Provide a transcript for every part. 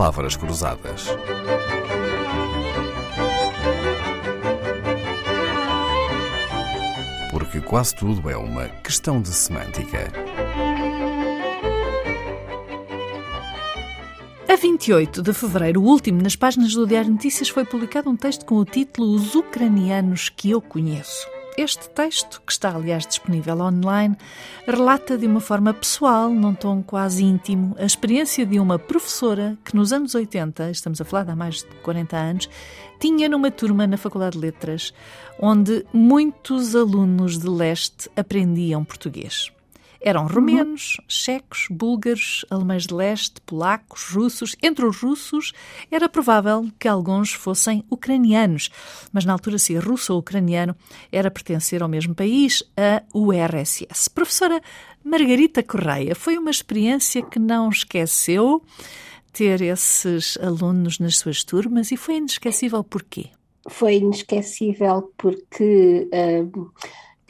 palavras cruzadas. Porque quase tudo é uma questão de semântica. A 28 de fevereiro, o último, nas páginas do Diário Notícias, foi publicado um texto com o título Os Ucranianos que eu conheço. Este texto, que está aliás disponível online, relata de uma forma pessoal, num tom quase íntimo, a experiência de uma professora que nos anos 80, estamos a falar de há mais de 40 anos, tinha numa turma na Faculdade de Letras, onde muitos alunos de leste aprendiam português. Eram romenos, checos, búlgaros, alemães de leste, polacos, russos. Entre os russos, era provável que alguns fossem ucranianos, mas na altura, se russo ou ucraniano, era pertencer ao mesmo país, a URSS. Professora Margarita Correia, foi uma experiência que não esqueceu ter esses alunos nas suas turmas e foi inesquecível porquê? Foi inesquecível porque. Uh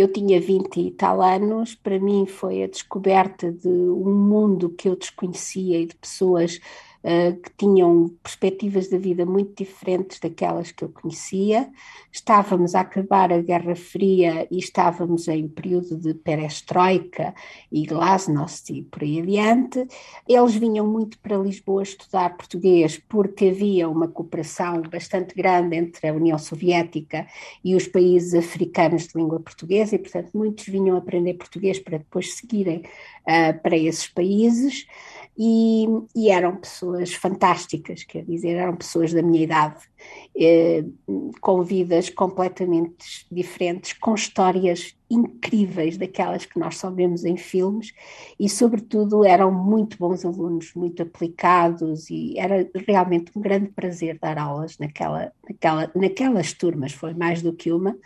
eu tinha 20 e tal anos, para mim foi a descoberta de um mundo que eu desconhecia e de pessoas uh, que tinham perspectivas da vida muito diferentes daquelas que eu conhecia. Estávamos a acabar a Guerra Fria e estávamos em período de perestroika e glasnost e por aí adiante. Eles vinham muito para Lisboa estudar português porque havia uma cooperação bastante grande entre a União Soviética e os países africanos de língua portuguesa e, portanto, muitos vinham aprender português para depois seguirem uh, para esses países e, e, eram pessoas fantásticas, quer dizer, eram pessoas da minha idade, eh, com vidas completamente diferentes, com histórias incríveis, daquelas que nós só vemos em filmes, e sobretudo eram muito bons alunos, muito aplicados, e era realmente um grande prazer dar aulas naquela, naquela, naquelas turmas, foi mais do que uma,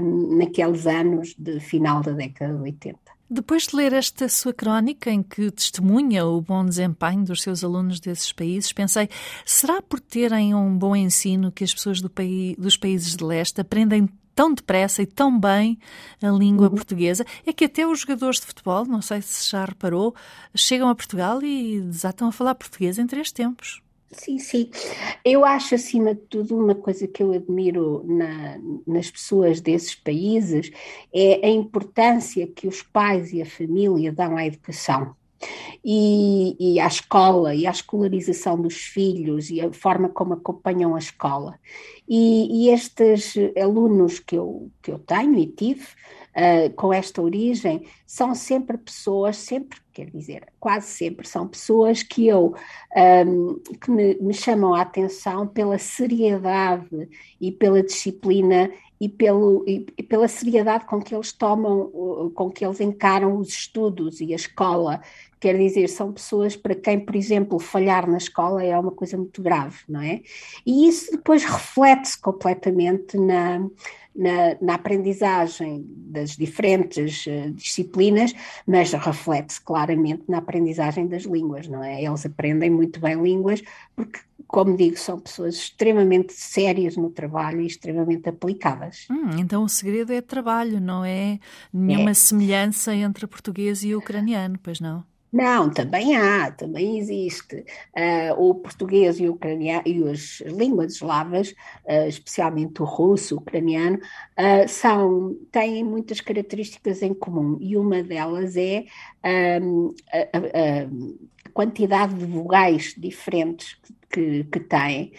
um, naqueles anos de final da década de 80. Depois de ler esta sua crónica, em que testemunha o bom desempenho dos seus alunos desses países, pensei: será por terem um bom ensino que as pessoas do país, dos países de leste aprendem tão depressa e tão bem a língua uhum. portuguesa? É que até os jogadores de futebol, não sei se já reparou, chegam a Portugal e desatam a falar português em três tempos. Sim, sim. Eu acho, acima de tudo, uma coisa que eu admiro na, nas pessoas desses países é a importância que os pais e a família dão à educação. E, e, à escola e à escolarização dos filhos e a forma como acompanham a escola. E, e estes alunos que eu, que eu tenho e tive uh, com esta origem são sempre pessoas, sempre, quer dizer, quase sempre são pessoas que eu um, que me, me chamam a atenção pela seriedade e pela disciplina e, pelo, e, e, pela seriedade com que eles tomam, com que eles encaram os estudos e a escola. Quer dizer, são pessoas para quem, por exemplo, falhar na escola é uma coisa muito grave, não é? E isso depois reflete-se completamente na, na, na, aprendizagem das diferentes uh, disciplinas, mas reflete-se claramente na aprendizagem das línguas, não é? Eles aprendem muito bem línguas porque, como digo, são pessoas extremamente sérias no trabalho e extremamente aplicadas. Hum, então o segredo é trabalho, não é nenhuma é. semelhança entre português e ucraniano, pois não? Não, também há, também existe. Uh, o português e, o ucraniano, e as línguas eslavas, uh, especialmente o russo, o ucraniano, uh, são, têm muitas características em comum e uma delas é um, a, a, a, quantidade de vogais diferentes que, que têm.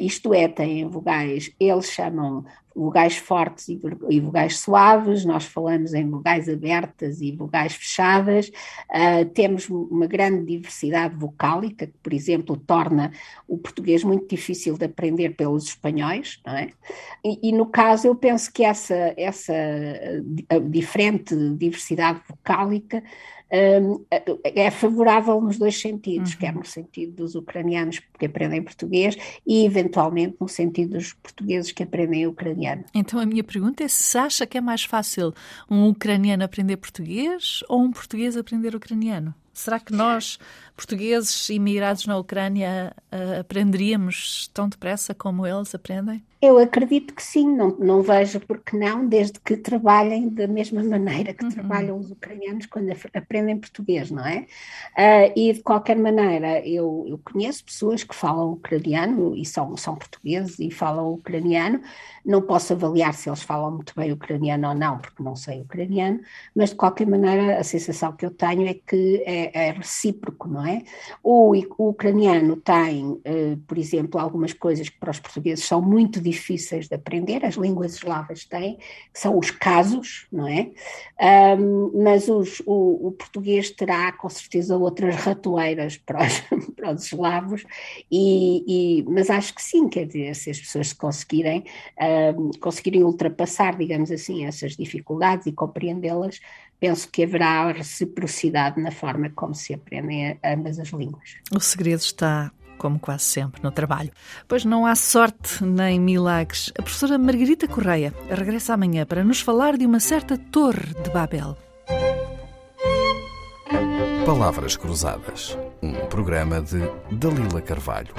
isto é, têm vogais, eles chamam vogais fortes e, e vogais suaves, nós falamos em vogais abertas e vogais fechadas, uh, temos uma grande diversidade vocálica, que, por exemplo, torna o português muito difícil de aprender pelos espanhóis, não é? E, e no caso, eu penso que essa, essa diferente diversidade vocálica é favorável nos dois sentidos, uhum. quer no sentido dos ucranianos que aprendem português e, eventualmente, no sentido dos portugueses que aprendem ucraniano. Então, a minha pergunta é se acha que é mais fácil um ucraniano aprender português ou um português aprender ucraniano? Será que nós, portugueses imigrados na Ucrânia, uh, aprenderíamos tão depressa como eles aprendem? Eu acredito que sim, não, não vejo porque não, desde que trabalhem da mesma maneira que uhum. trabalham os ucranianos quando aprendem português, não é? Uh, e de qualquer maneira, eu, eu conheço pessoas que falam ucraniano e são, são portugueses e falam ucraniano, não posso avaliar se eles falam muito bem ucraniano ou não, porque não sei ucraniano, mas de qualquer maneira a sensação que eu tenho é que é, é recíproco, não é? O, o ucraniano tem, uh, por exemplo, algumas coisas que para os portugueses são muito difíceis difíceis de aprender, as línguas eslavas têm, que são os casos, não é? Um, mas os, o, o, português terá com certeza outras ratoeiras para os, para os eslavos, e, e, mas acho que sim, quer dizer, se as pessoas conseguirem, um, conseguirem ultrapassar, digamos assim, essas dificuldades e compreendê-las, penso que haverá reciprocidade na forma como se aprendem ambas as línguas. O segredo está como quase sempre, no trabalho. Pois não há sorte nem milagres. A professora Margarita Correia regressa amanhã para nos falar de uma certa Torre de Babel. Palavras Cruzadas, um programa de Dalila Carvalho.